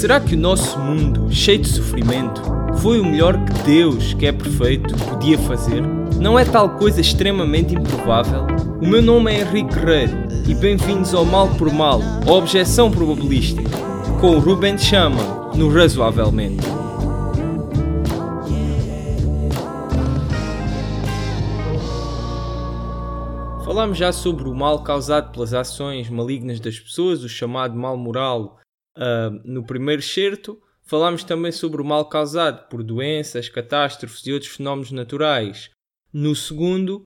Será que o nosso mundo, cheio de sofrimento, foi o melhor que Deus, que é perfeito, podia fazer? Não é tal coisa extremamente improvável? O meu nome é Henrique Guerreiro e bem-vindos ao Mal por Mal, a objeção probabilística, com o Ruben Chama, no Razoavelmente. Falámos já sobre o mal causado pelas ações malignas das pessoas, o chamado mal moral Uh, no primeiro excerto, falámos também sobre o mal causado por doenças, catástrofes e outros fenómenos naturais. No segundo,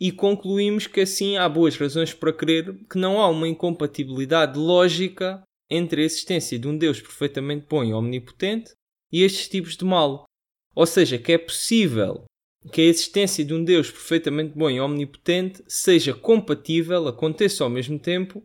e concluímos que assim há boas razões para crer que não há uma incompatibilidade lógica entre a existência de um Deus perfeitamente bom e omnipotente e estes tipos de mal. Ou seja, que é possível que a existência de um Deus perfeitamente bom e omnipotente seja compatível, aconteça ao mesmo tempo,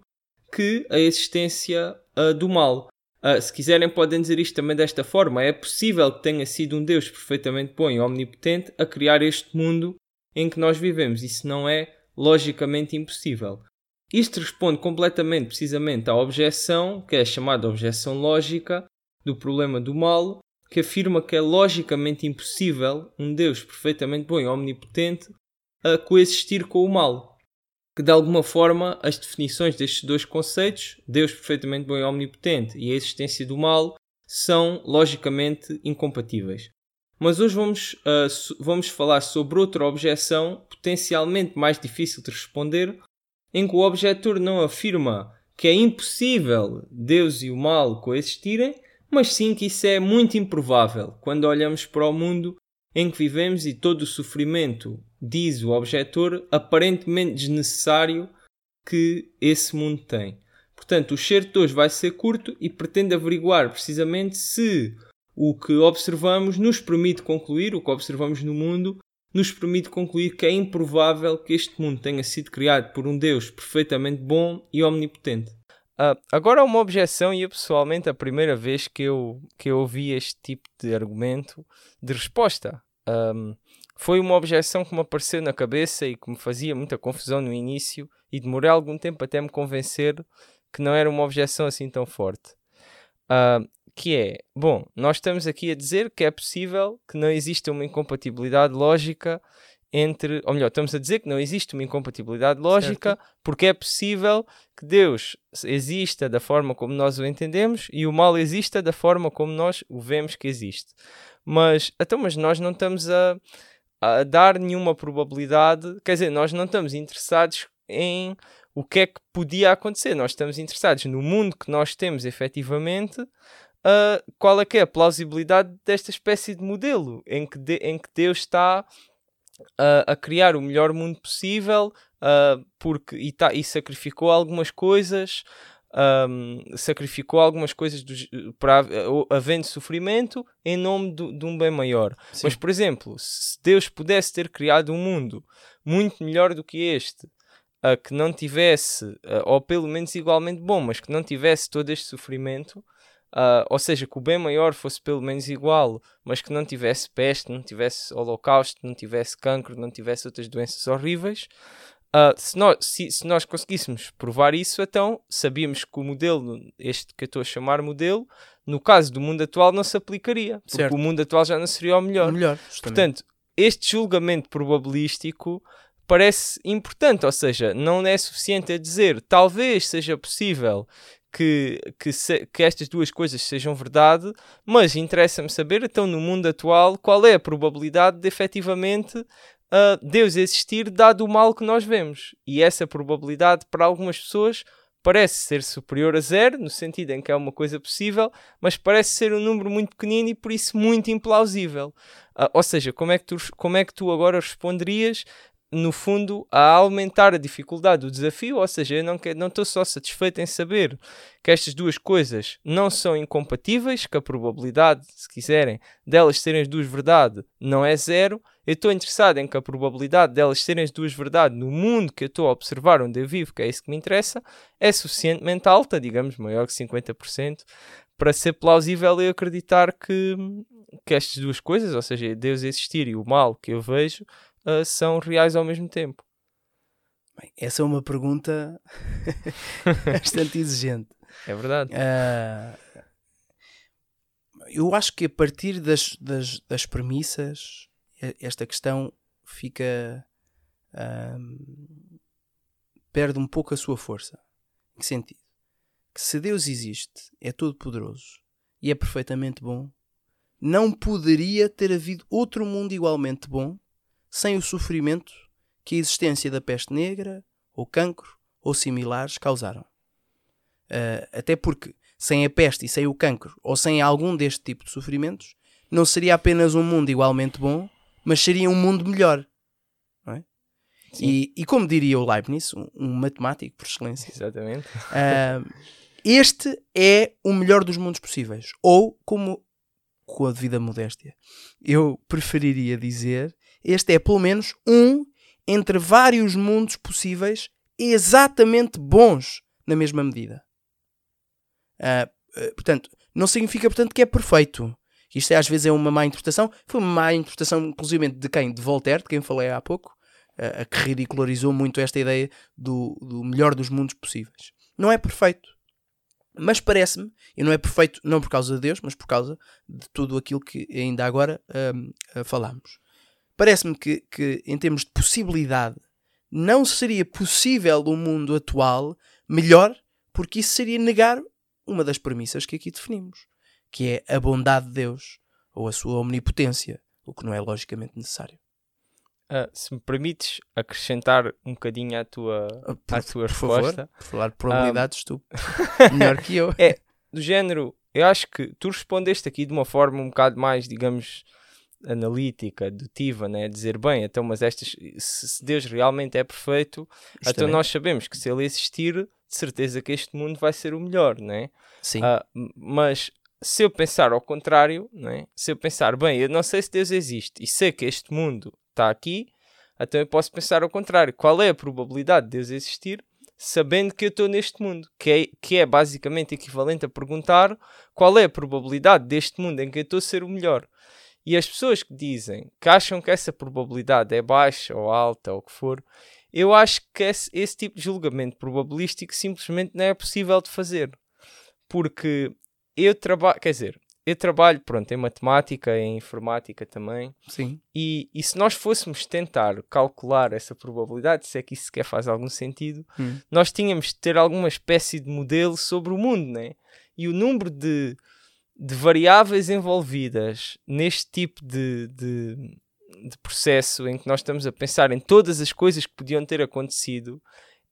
que a existência uh, do mal. Uh, se quiserem, podem dizer isto também desta forma: é possível que tenha sido um Deus perfeitamente bom e omnipotente a criar este mundo em que nós vivemos. Isso não é logicamente impossível. Isto responde completamente, precisamente, à objeção, que é chamada objeção lógica, do problema do mal, que afirma que é logicamente impossível um Deus perfeitamente bom e omnipotente a coexistir com o mal que de alguma forma as definições destes dois conceitos, Deus perfeitamente bom e omnipotente e a existência do mal, são logicamente incompatíveis. Mas hoje vamos, uh, vamos falar sobre outra objeção potencialmente mais difícil de responder, em que o objetor não afirma que é impossível Deus e o mal coexistirem, mas sim que isso é muito improvável quando olhamos para o mundo em que vivemos e todo o sofrimento diz o objetor, aparentemente desnecessário que esse mundo tem. Portanto, o certo de hoje vai ser curto e pretende averiguar precisamente se o que observamos nos permite concluir, o que observamos no mundo, nos permite concluir que é improvável que este mundo tenha sido criado por um Deus perfeitamente bom e omnipotente. Uh, agora uma objeção, e eu pessoalmente a primeira vez que eu, que eu ouvi este tipo de argumento de resposta. Um, foi uma objeção que me apareceu na cabeça e que me fazia muita confusão no início e demorei algum tempo até me convencer que não era uma objeção assim tão forte. Uh, que é, bom, nós estamos aqui a dizer que é possível que não exista uma incompatibilidade lógica entre, ou melhor, estamos a dizer que não existe uma incompatibilidade lógica certo. porque é possível que Deus exista da forma como nós o entendemos e o mal exista da forma como nós o vemos que existe. Mas, então, mas nós não estamos a, a dar nenhuma probabilidade, quer dizer, nós não estamos interessados em o que é que podia acontecer, nós estamos interessados no mundo que nós temos efetivamente, uh, qual é que é a plausibilidade desta espécie de modelo em que, de, em que Deus está uh, a criar o melhor mundo possível uh, porque, e, tá, e sacrificou algumas coisas um, sacrificou algumas coisas do, para havendo sofrimento em nome do, de um bem maior. Sim. Mas, por exemplo, se Deus pudesse ter criado um mundo muito melhor do que este, uh, que não tivesse, uh, ou pelo menos igualmente bom, mas que não tivesse todo este sofrimento, uh, ou seja, que o bem maior fosse pelo menos igual, mas que não tivesse peste, não tivesse holocausto, não tivesse cancro, não tivesse outras doenças horríveis, Uh, se, nós, se, se, nós conseguíssemos provar isso, então sabíamos que o modelo, este que eu estou a chamar modelo, no caso do mundo atual não se aplicaria, porque certo. o mundo atual já não seria o melhor. O melhor Portanto, este julgamento probabilístico parece importante, ou seja, não é suficiente a dizer talvez seja possível que, que, se, que estas duas coisas sejam verdade, mas interessa-me saber, então, no mundo atual, qual é a probabilidade de efetivamente uh, Deus existir dado o mal que nós vemos. E essa probabilidade para algumas pessoas parece ser superior a zero, no sentido em que é uma coisa possível, mas parece ser um número muito pequenino e por isso muito implausível. Uh, ou seja, como é, que tu, como é que tu agora responderias no fundo, a aumentar a dificuldade do desafio, ou seja, eu não estou só satisfeito em saber que estas duas coisas não são incompatíveis, que a probabilidade, se quiserem, delas serem as duas verdade não é zero, eu estou interessado em que a probabilidade delas serem as duas verdade no mundo que eu estou a observar onde eu vivo, que é isso que me interessa, é suficientemente alta, digamos, maior que 50%, para ser plausível eu acreditar que, que estas duas coisas, ou seja, Deus existir e o mal que eu vejo, uh, são reais ao mesmo tempo? Bem, essa é uma pergunta bastante exigente. É verdade. Uh, eu acho que a partir das, das, das premissas, esta questão fica. Um, perde um pouco a sua força. Em que sentido? Que se Deus existe, é todo poderoso e é perfeitamente bom, não poderia ter havido outro mundo igualmente bom sem o sofrimento que a existência da peste negra, ou cancro, ou similares causaram. Uh, até porque, sem a peste e sem o cancro, ou sem algum deste tipo de sofrimentos, não seria apenas um mundo igualmente bom, mas seria um mundo melhor. É? E, e, como diria o Leibniz, um, um matemático por excelência, Exatamente. Uh, este é o melhor dos mundos possíveis. Ou, como com a devida modéstia, eu preferiria dizer, este é pelo menos um entre vários mundos possíveis exatamente bons na mesma medida. Uh, portanto, não significa portanto que é perfeito. Isto é, às vezes é uma má interpretação. Foi uma má interpretação, inclusive, de quem? De Voltaire, de quem falei há pouco, uh, que ridicularizou muito esta ideia do, do melhor dos mundos possíveis. Não é perfeito. Mas parece-me, e não é perfeito não por causa de Deus, mas por causa de tudo aquilo que ainda agora uh, falámos. Parece-me que, que, em termos de possibilidade, não seria possível o mundo atual melhor, porque isso seria negar uma das premissas que aqui definimos, que é a bondade de Deus ou a sua omnipotência, o que não é logicamente necessário. Uh, se me permites acrescentar um bocadinho à tua, uh, por, à tua por resposta. Favor, por falar de probabilidades, um, tu melhor que eu. É, do género, eu acho que tu respondeste aqui de uma forma um bocado mais, digamos, analítica, dedutiva, né? dizer, bem, então, mas estas, se Deus realmente é perfeito, Justamente. então nós sabemos que se ele existir, de certeza que este mundo vai ser o melhor, né? Sim. Uh, mas se eu pensar ao contrário, né? se eu pensar, bem, eu não sei se Deus existe e sei que este mundo está aqui, então eu posso pensar ao contrário. Qual é a probabilidade de Deus existir sabendo que eu estou neste mundo? Que é, que é basicamente equivalente a perguntar qual é a probabilidade deste mundo em que eu estou ser o melhor. E as pessoas que dizem que acham que essa probabilidade é baixa ou alta ou o que for, eu acho que esse, esse tipo de julgamento probabilístico simplesmente não é possível de fazer. Porque eu trabalho, quer dizer, eu trabalho, pronto, em matemática, em informática também. Sim. E, e se nós fôssemos tentar calcular essa probabilidade, se é que isso sequer faz algum sentido, hum. nós tínhamos de ter alguma espécie de modelo sobre o mundo, né? E o número de, de variáveis envolvidas neste tipo de, de, de processo em que nós estamos a pensar em todas as coisas que podiam ter acontecido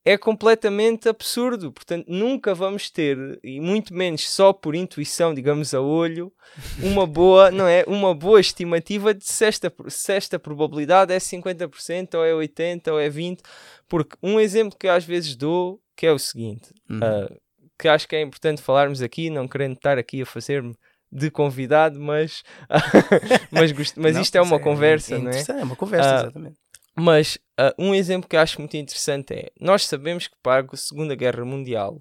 é completamente absurdo. Portanto, nunca vamos ter, e muito menos só por intuição, digamos a olho, uma boa, não é? Uma boa estimativa de se esta, se esta probabilidade é 50% ou é 80% ou é 20%. Porque um exemplo que eu às vezes dou, que é o seguinte, uhum. uh, que acho que é importante falarmos aqui, não querendo estar aqui a fazer-me de convidado, mas, mas, mas não, isto é uma é, conversa, é, não é? É uma conversa, uh, exatamente. Mas uh, um exemplo que acho muito interessante é: nós sabemos que para a Segunda Guerra Mundial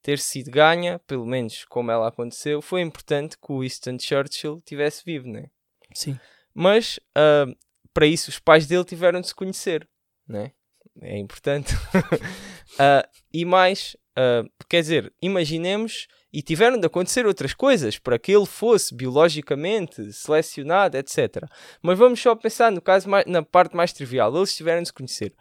ter sido ganha, pelo menos como ela aconteceu, foi importante que o Winston Churchill tivesse vivo, né? Sim. Mas uh, para isso os pais dele tiveram de se conhecer, né? É importante. e mais, quer dizer, imaginemos e tiveram de acontecer outras coisas para que ele fosse biologicamente selecionado, etc. Mas vamos só pensar no caso mais, na parte mais trivial. Eles tiveram de se conhecer.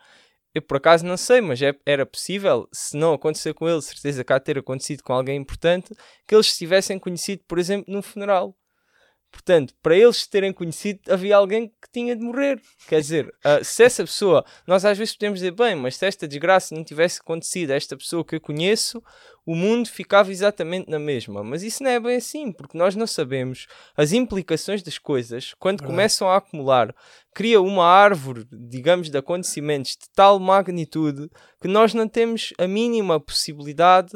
Eu por acaso não sei, mas é, era possível, se não acontecer com ele, certeza que há ter acontecido com alguém importante, que eles se tivessem conhecido, por exemplo, num funeral. Portanto, para eles terem conhecido, havia alguém que tinha de morrer. Quer dizer, uh, se essa pessoa, nós às vezes podemos dizer, bem, mas se esta desgraça não tivesse acontecido a esta pessoa que eu conheço, o mundo ficava exatamente na mesma. Mas isso não é bem assim, porque nós não sabemos as implicações das coisas quando começam a acumular. Cria uma árvore, digamos, de acontecimentos de tal magnitude que nós não temos a mínima possibilidade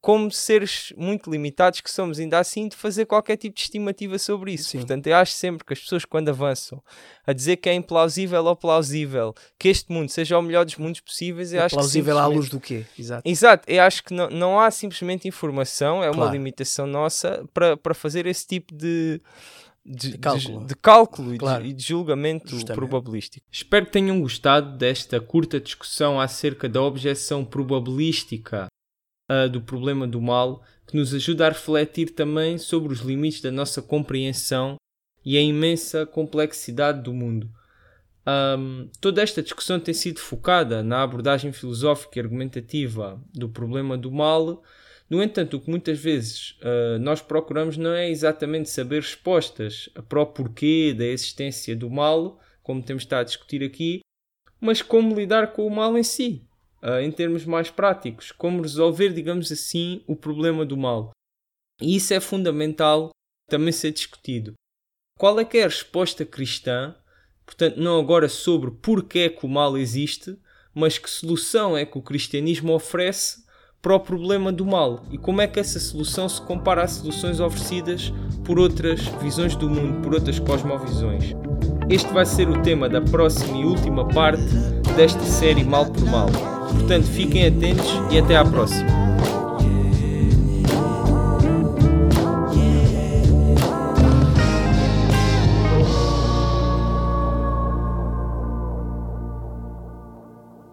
como seres muito limitados que somos, ainda assim, de fazer qualquer tipo de estimativa sobre isso. Sim. Portanto, eu acho sempre que as pessoas, quando avançam a dizer que é implausível ou plausível que este mundo seja o melhor dos mundos possíveis, eu é acho plausível que. Plausível à luz do quê? Exato. Exato, eu acho que não, não há simplesmente informação, é claro. uma limitação nossa para, para fazer esse tipo de. De, de, cálculo, de, de cálculo claro. e, de, de, julgamento Justamente. probabilístico. Espero que tenham gostado desta curta discussão acerca da objeção probabilística uh, do problema do mal, que nos ajuda a refletir também sobre os limites da nossa compreensão e a imensa complexidade do mundo. Um, toda esta discussão tem sido focada na abordagem filosófica e argumentativa do problema do mal. No entanto, o que muitas vezes uh, nós procuramos não é exatamente saber respostas para o porquê da existência do mal, como temos estado a discutir aqui, mas como lidar com o mal em si, uh, em termos mais práticos, como resolver, digamos assim, o problema do mal. E isso é fundamental também ser discutido. Qual é que é a resposta cristã Portanto, não agora sobre porque é que o mal existe, mas que solução é que o cristianismo oferece para o problema do mal e como é que essa solução se compara às soluções oferecidas por outras visões do mundo, por outras cosmovisões. Este vai ser o tema da próxima e última parte desta série Mal por Mal. Portanto, fiquem atentos e até à próxima.